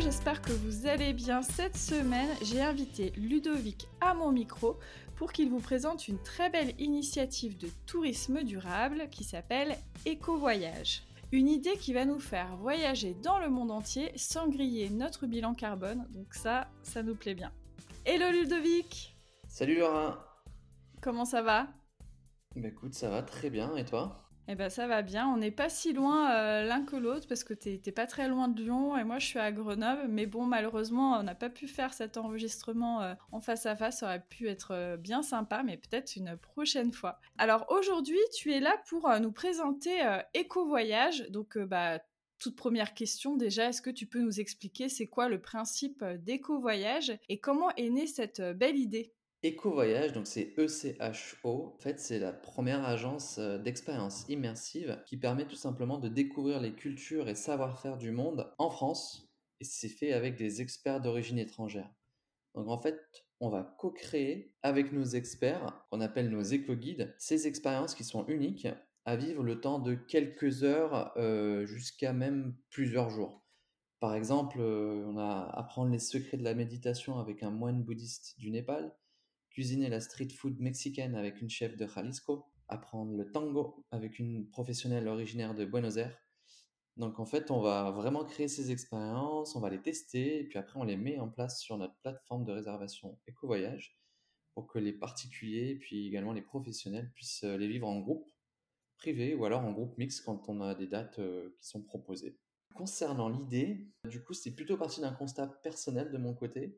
J'espère que vous allez bien. Cette semaine, j'ai invité Ludovic à mon micro pour qu'il vous présente une très belle initiative de tourisme durable qui s'appelle Éco-Voyage. Une idée qui va nous faire voyager dans le monde entier sans griller notre bilan carbone, donc ça, ça nous plaît bien. Hello Ludovic Salut Laura Comment ça va? Bah écoute, ça va très bien, et toi? Eh ben ça va bien, on n'est pas si loin euh, l'un que l'autre parce que t'es pas très loin de Lyon et moi je suis à Grenoble, mais bon malheureusement on n'a pas pu faire cet enregistrement euh, en face à face, ça aurait pu être euh, bien sympa, mais peut-être une prochaine fois. Alors aujourd'hui tu es là pour nous présenter Éco Voyage, donc bah toute première question déjà, est-ce que tu peux nous expliquer c'est quoi le principe d'Éco Voyage et comment est née cette belle idée? Eco-Voyage, donc c'est ECHO, en fait c'est la première agence euh, d'expérience immersive qui permet tout simplement de découvrir les cultures et savoir-faire du monde en France et c'est fait avec des experts d'origine étrangère. Donc en fait, on va co-créer avec nos experts, qu'on appelle nos éco-guides, ces expériences qui sont uniques à vivre le temps de quelques heures euh, jusqu'à même plusieurs jours. Par exemple, euh, on a apprendre les secrets de la méditation avec un moine bouddhiste du Népal, cuisiner la street food mexicaine avec une chef de Jalisco, apprendre le tango avec une professionnelle originaire de Buenos Aires. Donc en fait, on va vraiment créer ces expériences, on va les tester, et puis après on les met en place sur notre plateforme de réservation EcoVoyage pour que les particuliers, puis également les professionnels puissent euh, les vivre en groupe privé ou alors en groupe mixte quand on a des dates euh, qui sont proposées. Concernant l'idée, du coup, c'est plutôt parti d'un constat personnel de mon côté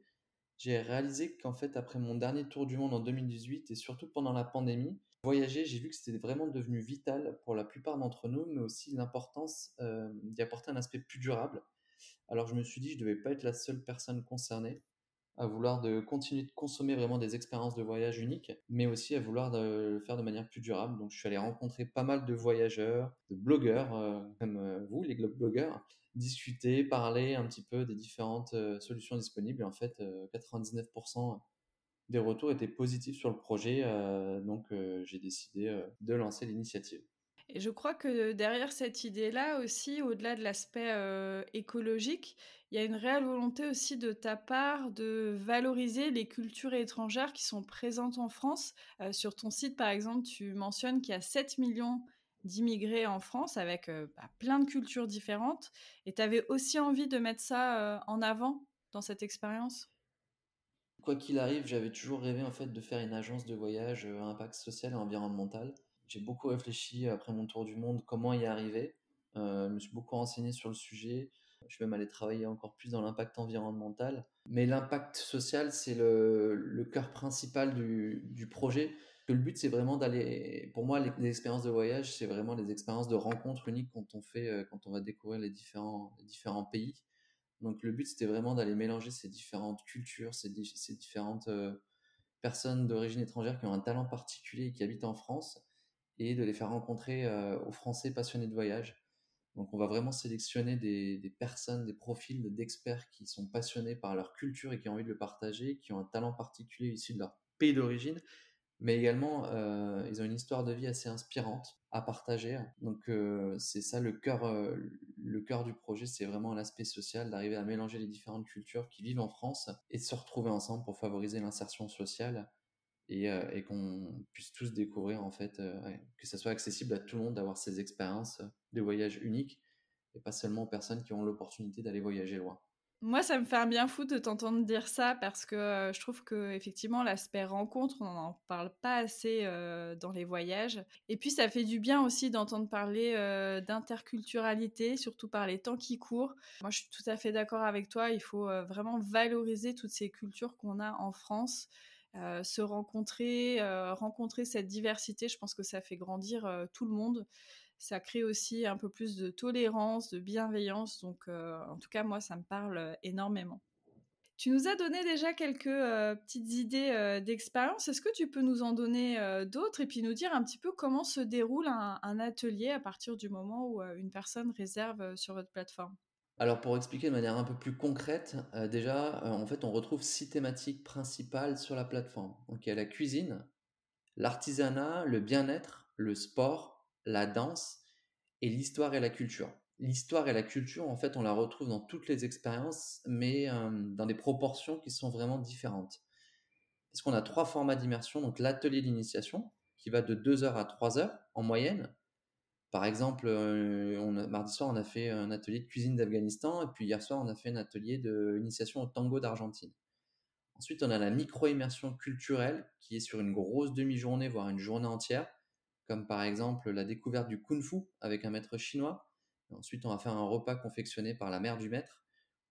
j'ai réalisé qu'en fait, après mon dernier tour du monde en 2018 et surtout pendant la pandémie, voyager, j'ai vu que c'était vraiment devenu vital pour la plupart d'entre nous, mais aussi l'importance euh, d'y apporter un aspect plus durable. Alors je me suis dit, je ne devais pas être la seule personne concernée à vouloir de continuer de consommer vraiment des expériences de voyage uniques, mais aussi à vouloir le faire de manière plus durable. Donc je suis allé rencontrer pas mal de voyageurs, de blogueurs, euh, comme euh, vous, les blogueurs, discuter, parler un petit peu des différentes euh, solutions disponibles. Et en fait, 99% des retours étaient positifs sur le projet, donc j'ai décidé de lancer l'initiative. Et je crois que derrière cette idée-là aussi, au-delà de l'aspect écologique, il y a une réelle volonté aussi de ta part de valoriser les cultures étrangères qui sont présentes en France. sur ton site, par exemple, tu mentionnes qu'il y a 7 millions d'immigrés en France avec bah, plein de cultures différentes. Et tu avais aussi envie de mettre ça en avant dans cette expérience? Quoi qu'il arrive, j'avais toujours rêvé en fait de faire une agence de voyage à impact social et environnemental. J'ai beaucoup réfléchi après mon tour du monde comment y arriver. Euh, je me suis beaucoup renseigné sur le sujet. Je vais même aller travailler encore plus dans l'impact environnemental. Mais l'impact social, c'est le, cœur principal du, projet. Le but, c'est vraiment d'aller. Pour moi, les, expériences de voyage, c'est vraiment les expériences de rencontres uniques quand on fait, euh, quand on va découvrir les différents, pays. Donc, le but, c'était vraiment d'aller mélanger ces différentes cultures, ces, ces différentes euh, personnes d'origine étrangère qui ont un talent particulier et qui habitent en France et de les faire rencontrer euh, aux Français passionnés de voyage. Donc on va vraiment sélectionner des, personnes, des profils d'experts qui sont passionnés par leur culture et qui ont envie de le partager, qui ont un talent particulier issu de leur pays d'origine, mais également euh, ils ont une histoire de vie assez inspirante à partager. Donc euh, c'est ça le cœur, le cœur du projet, c'est vraiment l'aspect social, d'arriver à mélanger les différentes cultures qui vivent en France et de se retrouver ensemble pour favoriser l'insertion sociale euh, et, qu'on puisse tous découvrir en fait euh, que ça soit accessible à tout le monde d'avoir ces expériences de voyage uniques et pas seulement aux personnes qui ont l'opportunité d'aller voyager loin. Moi, ça me fait un bien fou de t'entendre dire ça parce que euh, je trouve que effectivement l'aspect rencontre, on n'en parle pas assez dans les voyages. Et puis, ça fait du bien aussi d'entendre parler d'interculturalité, surtout par les temps qui courent. Moi, je suis tout à fait d'accord avec toi. Il faut vraiment valoriser toutes ces cultures qu'on a en France. Euh, se rencontrer, euh, rencontrer cette diversité, je pense que ça fait grandir euh, tout le monde. ça crée aussi un peu plus de tolérance, de bienveillance. Donc, en tout cas, moi, ça me parle énormément. Tu nous as donné déjà quelques petites idées d'expérience. Est-ce que tu peux nous en donner d'autres et puis nous dire un petit peu comment se déroule un, atelier à partir du moment où une personne réserve sur votre plateforme? Alors pour expliquer de manière un peu plus concrète, déjà, en fait, on retrouve six thématiques principales sur la plateforme. Donc il y a la cuisine, l'artisanat, le bien-être, le sport, la danse et l'histoire et la culture l'histoire et la culture, en fait, on la retrouve dans toutes les expériences, mais dans des proportions qui sont vraiment différentes. Parce qu'on a trois formats d'immersion, donc l'atelier d'initiation, qui va de 2 heures à 3 heures en moyenne. Par exemple, on mardi soir, on a fait un atelier de cuisine d'Afghanistan, et puis hier soir, on a fait un atelier d'initiation au tango d'Argentine. Ensuite, on a la micro-immersion culturelle, qui est sur une grosse demi-journée, voire une journée entière, comme par exemple la découverte du kung-fu avec un maître chinois, Ensuite, on va faire un repas confectionné par la mère du maître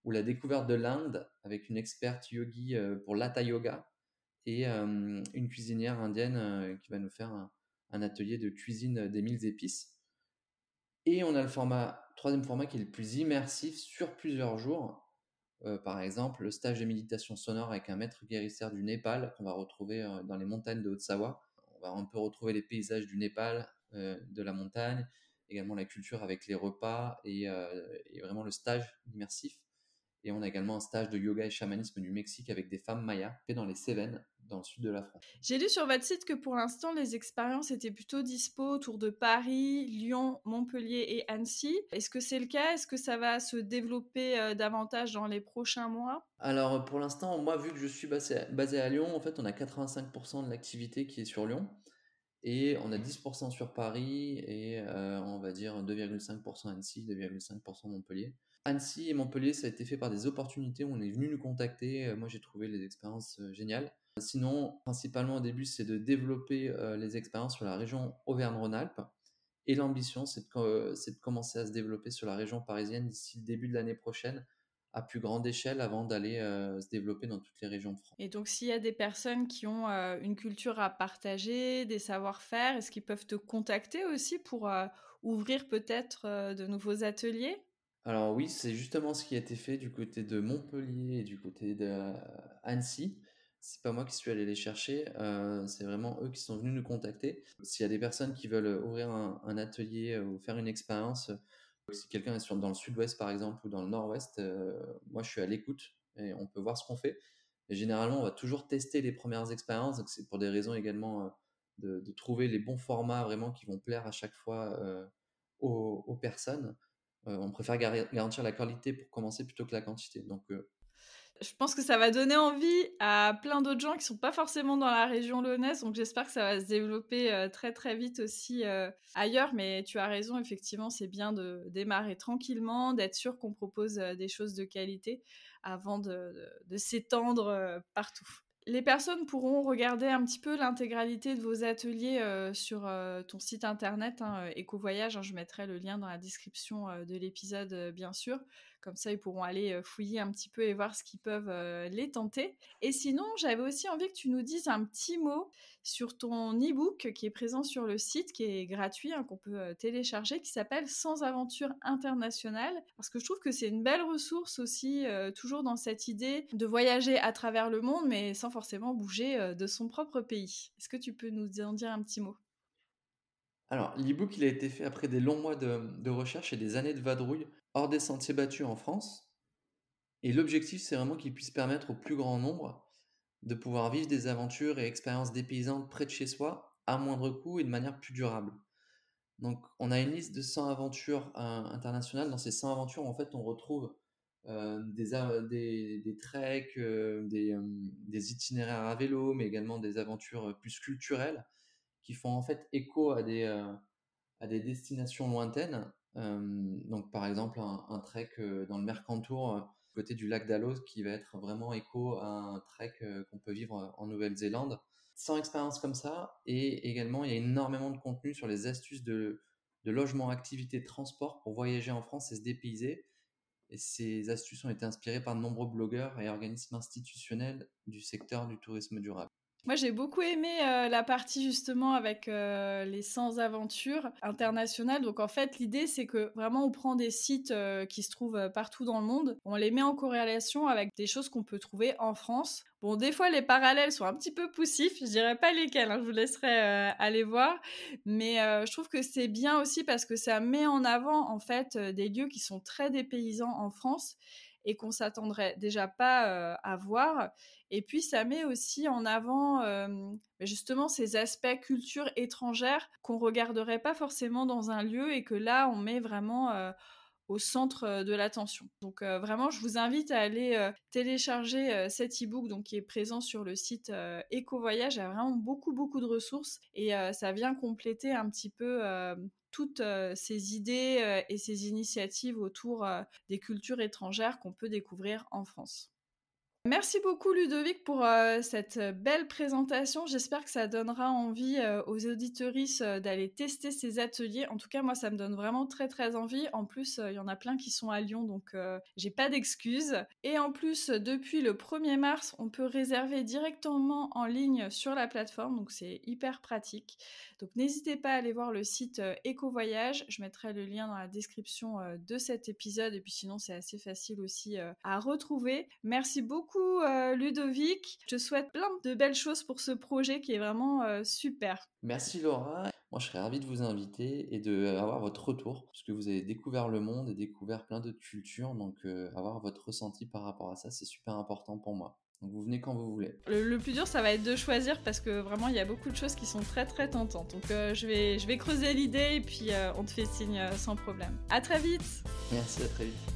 ou la découverte de l'Inde avec une experte yogi euh, pour l'Hatha Yoga et euh, une cuisinière indienne euh, qui va nous faire un, atelier de cuisine des mille épices. Et on a le format, troisième format qui est le plus immersif sur plusieurs jours. par exemple, le stage de méditation sonore avec un maître guérisseur du Népal qu'on va retrouver dans les montagnes de Haute-Savoie. On va un peu retrouver les paysages du Népal, de la montagne, également la culture avec les repas et, euh, et, vraiment le stage immersif. Et on a également un stage de yoga et chamanisme du Mexique avec des femmes mayas fait dans les Cévennes, dans le sud de la France. J'ai lu sur votre site que pour l'instant, les expériences étaient plutôt dispo autour de Paris, Lyon, Montpellier et Annecy. Est-ce que c'est le cas? Est-ce que ça va se développer euh, davantage dans les prochains mois? Alors pour l'instant, moi, vu que je suis basé, basé à Lyon, en fait, on a 85% de l'activité qui est sur Lyon. Et on a 10% sur Paris et euh, on va dire 2,5% Annecy, 2,5% Montpellier. Annecy et Montpellier, ça a été fait par des opportunités où on est venu nous contacter. Euh, moi, j'ai trouvé les expériences euh, géniales. Sinon, principalement au début, c'est de développer les expériences sur la région Auvergne-Rhône-Alpes. Et l'ambition, c'est de, de, commencer à se développer sur la région parisienne d'ici le début de l'année prochaine à plus grande échelle avant d'aller euh, se développer dans toutes les régions de France. Et donc, s'il y a des personnes qui ont euh, une culture à partager, des savoir-faire, est-ce qu'ils peuvent te contacter aussi pour euh, ouvrir peut-être de nouveaux ateliers? Alors oui, c'est justement ce qui a été fait du côté de Montpellier et du côté d'Annecy. C'est pas moi qui suis allé les chercher, c'est vraiment eux qui sont venus nous contacter. S'il y a des personnes qui veulent ouvrir un atelier ou faire une expérience, si quelqu'un est sur, dans le sud-ouest, par exemple, ou dans le nord-ouest, euh, moi, je suis à l'écoute et on peut voir ce qu'on fait. Généralement, on va toujours tester les premières expériences. Donc, c'est pour des raisons également euh, de, trouver les bons formats vraiment qui vont plaire à chaque fois euh, aux, aux, personnes. on préfère garantir la qualité pour commencer plutôt que la quantité. Donc, je pense que ça va donner envie à plein d'autres gens qui sont pas forcément dans la région lyonnaise. Donc j'espère que ça va se développer euh, très très vite aussi euh, ailleurs. Mais tu as raison, effectivement, c'est bien de démarrer tranquillement, d'être sûr qu'on propose euh, des choses de qualité avant de, de s'étendre partout. Les personnes pourront regarder un petit peu l'intégralité de vos ateliers sur ton site internet hein, EcoVoyage. Hein, je mettrai le lien dans la description de l'épisode, bien sûr. Comme ça, ils pourront aller fouiller un petit peu et voir ce qu'ils peuvent les tenter. Et sinon, j'avais aussi envie que tu nous dises un petit mot sur ton e-book qui est présent sur le site, qui est gratuit, hein, qu'on peut télécharger, qui s'appelle Sans aventure internationale. Parce que je trouve que c'est une belle ressource aussi, toujours dans cette idée de voyager à travers le monde, mais sans forcément bouger de son propre pays. Est-ce que tu peux nous en dire un petit mot? Alors, l'e-book, il a été fait après des longs mois de, recherche et des années de vadrouille hors des sentiers battus en France. Et l'objectif, c'est vraiment qu'il puisse permettre au plus grand nombre de pouvoir vivre des aventures et expériences dépaysantes près de chez soi, à moindre coût et de manière plus durable. Donc, on a une liste de 100 aventures euh, internationales. Dans ces 100 aventures, en fait, on retrouve euh, des, des, treks, euh, des, itinéraires à vélo, mais également des aventures plus culturelles qui font en fait écho à des, à des destinations lointaines donc par exemple un, trek dans le Mercantour côté du lac d'Alos qui va être vraiment écho à un trek qu'on peut vivre en Nouvelle-Zélande. Sans expérience comme ça, et également il y a énormément de contenu sur les astuces de, de logement, activité, transport pour voyager en France et se dépayser. Et ces astuces ont été inspirées par de nombreux blogueurs et organismes institutionnels du secteur du tourisme durable. Moi, j'ai beaucoup aimé la partie justement avec les 100 aventures internationales. Donc, en fait, l'idée, c'est que vraiment, on prend des sites qui se trouvent partout dans le monde, on les met en corrélation avec des choses qu'on peut trouver en France. Bon, des fois, les parallèles sont un petit peu poussifs. Je dirais pas lesquels, hein, je vous laisserai aller voir. Mais je trouve que c'est bien aussi parce que ça met en avant, en fait, des lieux qui sont très dépaysants en France et qu'on s'attendrait déjà pas à voir. Et puis ça met aussi en avant justement ces aspects culture étrangère qu'on regarderait pas forcément dans un lieu et que là on met vraiment au centre de l'attention. Donc vraiment, je vous invite à aller télécharger cet e-book donc qui est présent sur le site Eco Voyage. Il y a vraiment beaucoup beaucoup de ressources et ça vient compléter un petit peu toutes ces idées et ces initiatives autour des cultures étrangères qu'on peut découvrir en France. Merci beaucoup Ludovic pour euh, cette euh, belle présentation. J'espère que ça donnera envie euh, aux auditoristes d'aller tester ces ateliers. En tout cas, moi, ça me donne vraiment très très envie. En plus, il y en a plein qui sont à Lyon, donc j'ai pas d'excuses. Et en plus, depuis le 1er mars, on peut réserver directement en ligne sur la plateforme, donc c'est hyper pratique. Donc n'hésitez pas à aller voir le site Eco Voyage. Je mettrai le lien dans la description de cet épisode. Et puis sinon, c'est assez facile aussi à retrouver. Merci beaucoup euh, Ludovic. Je te souhaite plein de belles choses pour ce projet qui est vraiment euh, super. Merci Laura. Moi, je serais ravi de vous inviter et d'avoir votre retour, puisque vous avez découvert le monde et découvert plein d'autres cultures. Donc, euh, avoir votre ressenti par rapport à ça, c'est super important pour moi. Donc vous venez quand vous voulez. Le, plus dur, ça va être de choisir parce que vraiment, il y a beaucoup de choses qui sont très très tentantes. Donc je, vais, je vais creuser l'idée et puis on te fait signe sans problème. À très vite Merci, à très vite.